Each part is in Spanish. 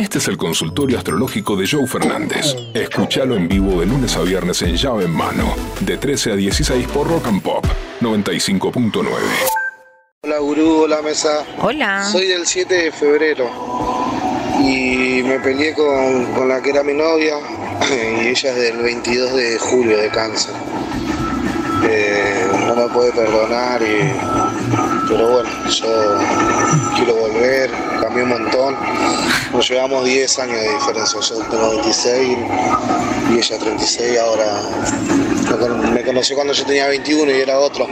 Este es el consultorio astrológico de Joe Fernández. Escúchalo en vivo de lunes a viernes en llave en mano, de 13 a 16 por Rock and Pop 95.9. Hola gurú, hola mesa. Hola. Soy del 7 de febrero y me peleé con, con la que era mi novia y ella es del 22 de julio de cáncer. Puede perdonar, y, pero bueno, yo quiero volver, cambié un montón. Nos llevamos 10 años de diferencia, yo tengo 26 y ella 36, ahora me conoció cuando yo tenía 21 y era otro.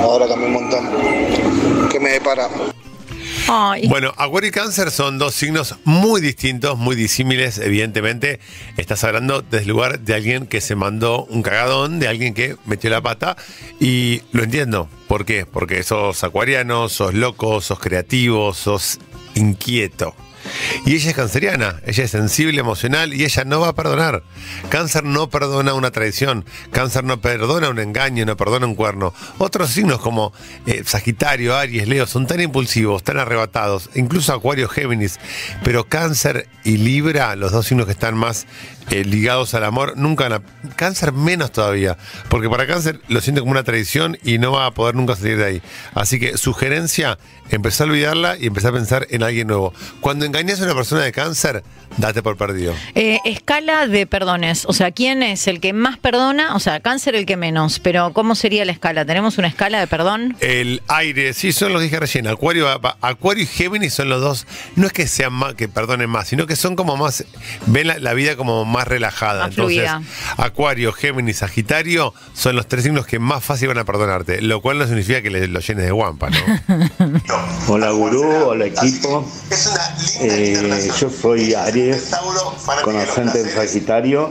Ahora cambié un montón. ¿Qué me depara? Bueno, Acuario y Cáncer son dos signos muy distintos, muy disímiles, evidentemente. Estás hablando desde el lugar de alguien que se mandó un cagadón, de alguien que metió la pata. Y lo entiendo. ¿Por qué? Porque sos acuariano, sos loco, sos creativo, sos inquieto. Y ella es canceriana, ella es sensible, emocional y ella no va a perdonar. Cáncer no perdona una traición, cáncer no perdona un engaño, no perdona un cuerno. Otros signos como eh, Sagitario, Aries, Leo son tan impulsivos, tan arrebatados, incluso Acuario, Géminis, pero Cáncer y Libra, los dos signos que están más eh, ligados al amor, nunca van a... Cáncer menos todavía, porque para Cáncer lo siente como una traición y no va a poder nunca salir de ahí. Así que sugerencia, empezar a olvidarla y empezar a pensar en alguien nuevo. Cuando engañas a una persona de cáncer, date por perdido. eh, escala de perdones. O sea, ¿quién es el que más perdona? O sea, cáncer el que menos. Pero ¿cómo sería la escala? ¿Tenemos una escala de perdón? El aire, sí, son los dije recién. Acuario, Acuario y Géminis son los dos. No es que sean más, que perdonen más, sino que son como más, ven la, la vida como más relajada. Más Entonces, fluida. Acuario, Géminis, Sagitario son los tres signos que más fácil van a perdonarte. Lo cual no significa que le- lo llenes de guampa, ¿no? Hola gurú, hola equipo. Eh, yo soy Aries, con ascendente en Sagitario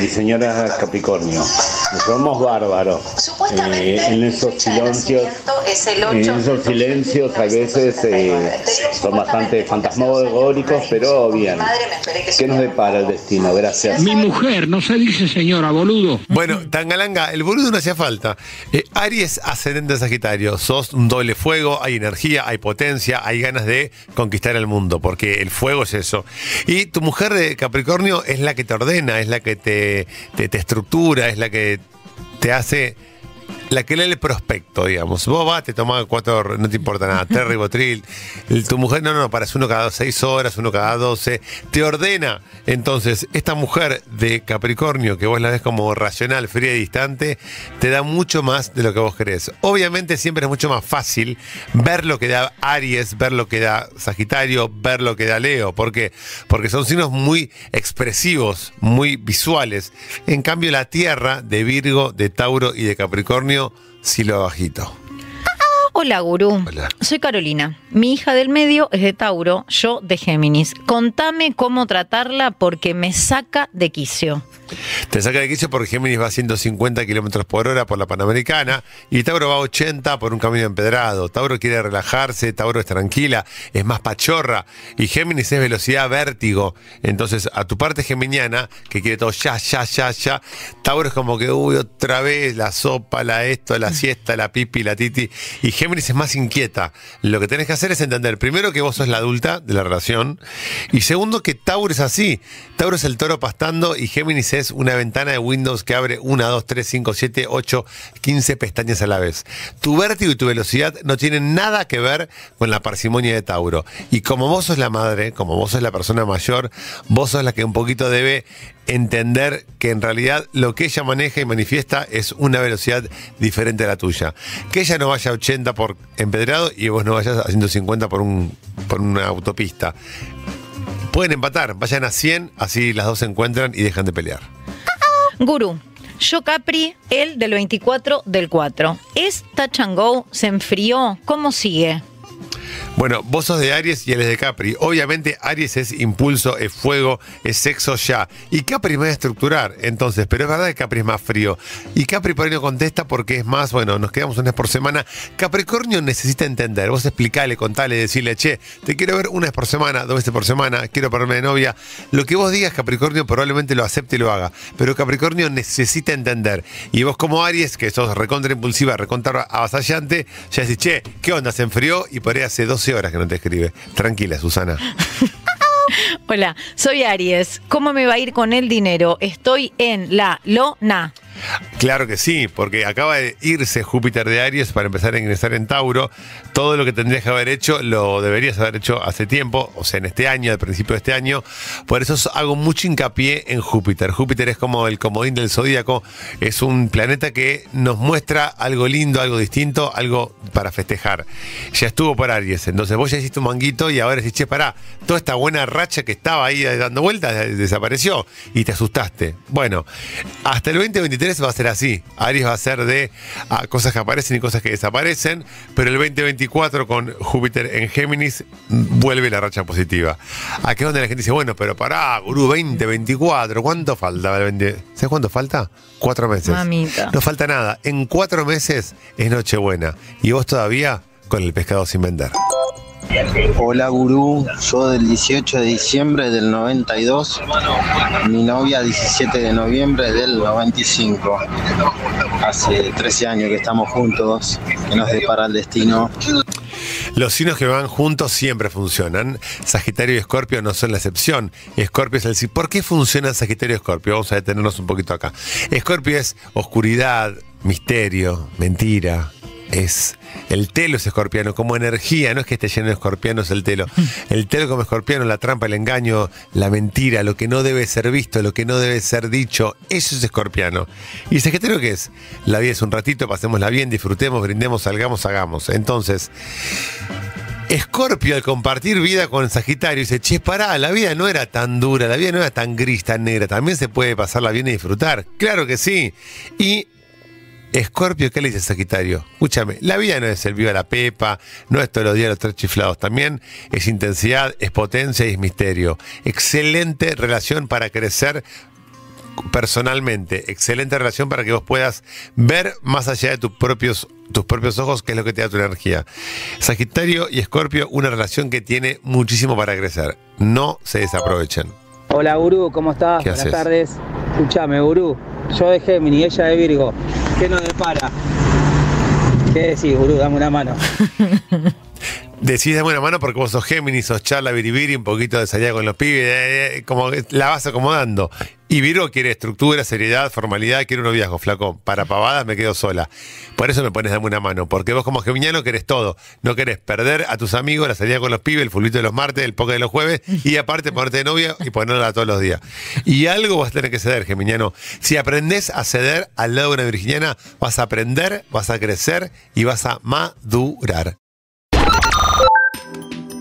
y señora Capricornio. Nos vemos Eh, en esos silencios, en esos silencios a veces eh, son bastante fantasmagóricos, pero bien. ¿Qué nos depara el destino? Gracias. Mi mujer, no se dice señora, boludo. Bueno, Tangalanga, el boludo no hacía falta. Eh, Aries ascendente en Sagitario, sos un doble fuego, hay energía, hay potencia, hay ganas de conquistar el mundo, porque el fuego es eso. Y tu mujer de Capricornio es la que te ordena, es la que te, te, te estructura, es la que te hace la que lee el prospecto, digamos. Vos vas, te tomás cuatro, no te importa nada, tres ribotril. Tu mujer, no, no, para uno cada seis horas, uno cada doce. Te ordena. Entonces, esta mujer de Capricornio, que vos la ves como racional, fría y distante, te da mucho más de lo que vos querés. Obviamente, siempre es mucho más fácil ver lo que da Aries, ver lo que da Sagitario, ver lo que da Leo. ¿Por qué? Porque son signos muy expresivos, muy visuales. En cambio, la Tierra de Virgo, de Tauro y de Capricornio, sí lo bajito. Hola, gurú. Hola. Soy Carolina. Mi hija del medio es de Tauro, yo de Géminis. Contame cómo tratarla porque me saca de quicio. Te saca de quicio porque Géminis va a 150 kilómetros por hora por la Panamericana y Tauro va a 80 por un camino empedrado. Tauro quiere relajarse, Tauro es tranquila, es más pachorra y Géminis es velocidad vértigo. Entonces, a tu parte geminiana, que quiere todo ya, ya, ya, ya, Tauro es como que, uy, otra vez la sopa, la esto, la siesta, la pipi, la titi. Y Géminis es más inquieta. Lo que tenés que hacer es entender, primero, que vos sos la adulta de la relación y segundo, que Tauro es así. Tauro es el toro pastando y Géminis es una ventana de Windows que abre 1, 2, 3, 5, 7, 8, 15 pestañas a la vez. Tu vértigo y tu velocidad no tienen nada que ver con la parsimonia de Tauro. Y como vos sos la madre, como vos sos la persona mayor, vos sos la que un poquito debe entender que en realidad lo que ella maneja y manifiesta es una velocidad diferente a la tuya. Que ella no vaya a 80 por empedrado y vos no vayas a 150 por, un, por una autopista. Pueden empatar, vayan a 100, así las dos se encuentran y dejan de pelear. Gurú. Yo Capri, él del 24 del 4. ¿Es touch and go? ¿Se enfrió? ¿Cómo sigue? Bueno, vos sos de Aries y él es de Capri. Obviamente Aries es impulso, es fuego, es sexo ya. Y Capri me va a estructurar, entonces, pero es verdad que Capri es más frío. Y Capri por ahí no contesta porque es más, bueno, nos quedamos una vez por semana. Capricornio necesita entender. Vos explicale, contale, decirle, che, te quiero ver una vez por semana, dos veces por semana, quiero ponerme de novia. Lo que vos digas, Capricornio probablemente lo acepte y lo haga. Pero Capricornio necesita entender. Y vos como Aries, que sos recontra impulsiva, recontra avasallante, ya decís, che, ¿qué onda? Se enfrió y por ahí hace 12 horas que no te escribe. Tranquila, Susana. Hola, soy Aries. ¿Cómo me va a ir con el dinero? Estoy en la lona. Claro que sí, porque acaba de irse Júpiter de Aries para empezar a ingresar en Tauro. Todo lo que tendrías que haber hecho lo deberías haber hecho hace tiempo, o sea, en este año, al principio de este año. Por eso hago mucho hincapié en Júpiter. Júpiter es como el comodín del zodíaco, es un planeta que nos muestra algo lindo, algo distinto, algo para festejar. Ya estuvo por Aries, entonces vos ya hiciste un manguito y ahora decís, che, pará, toda esta buena racha que estaba ahí dando vueltas desapareció y te asustaste. Bueno, hasta el 2023 va a ser así. Aries va a ser de ah, cosas que aparecen y cosas que desaparecen, pero el 2024 con Júpiter en Géminis vuelve la racha positiva. Aquí es donde la gente dice, bueno, pero pará, gurú, 2024, ¿cuánto falta? ¿Sabes cuánto falta? Cuatro meses. Mamita. No falta nada. En cuatro meses es Nochebuena. Y vos todavía con el pescado sin vender. Hola gurú, yo del 18 de diciembre del 92, mi novia 17 de noviembre del 95. Hace 13 años que estamos juntos, que nos depara el destino. Los signos que van juntos siempre funcionan. Sagitario y Escorpio no son la excepción. Escorpio es el sí. ¿Por qué funciona Sagitario y Escorpio? Vamos a detenernos un poquito acá. Escorpio es oscuridad, misterio, mentira, es el telo es escorpiano, como energía, no es que esté lleno de escorpianos el telo. El telo como escorpiano, la trampa, el engaño, la mentira, lo que no debe ser visto, lo que no debe ser dicho, eso es escorpiano. ¿Y Sagitario qué es? La vida es un ratito, pasémosla bien, disfrutemos, brindemos, salgamos, hagamos. Entonces, Escorpio al compartir vida con Sagitario dice, che, pará, la vida no era tan dura, la vida no era tan gris, tan negra, también se puede pasarla bien y disfrutar. Claro que sí. Y Escorpio, ¿qué le dice Sagitario? Escúchame, la vida no es el viva la pepa, no es todos los días los tres chiflados, también es intensidad, es potencia y es misterio. Excelente relación para crecer personalmente, excelente relación para que vos puedas ver más allá de tus propios, tus propios ojos qué es lo que te da tu energía. Sagitario y Escorpio, una relación que tiene muchísimo para crecer. No se desaprovechen. Hola Gurú, ¿cómo estás? Buenas tardes. Escúchame, Gurú. Yo de Géminis, ella de Virgo. ¿Qué nos depara? ¿Qué decís, Gurú? Dame una mano. Decís dame una mano porque vos sos Géminis, sos charla, biribiri, un poquito de salida con los pibes, eh, eh, como la vas acomodando. Y Virgo quiere estructura, seriedad, formalidad, quiere un noviazgo, flaco. Para pavadas me quedo sola. Por eso me pones dame una mano, porque vos como geminiano querés todo. No querés perder a tus amigos, la salida con los pibes, el fulito de los martes, el poke de los jueves, y aparte ponerte de novia y ponerla todos los días. Y algo vas a tener que ceder, geminiano. Si aprendés a ceder al lado de una virginiana, vas a aprender, vas a crecer y vas a madurar.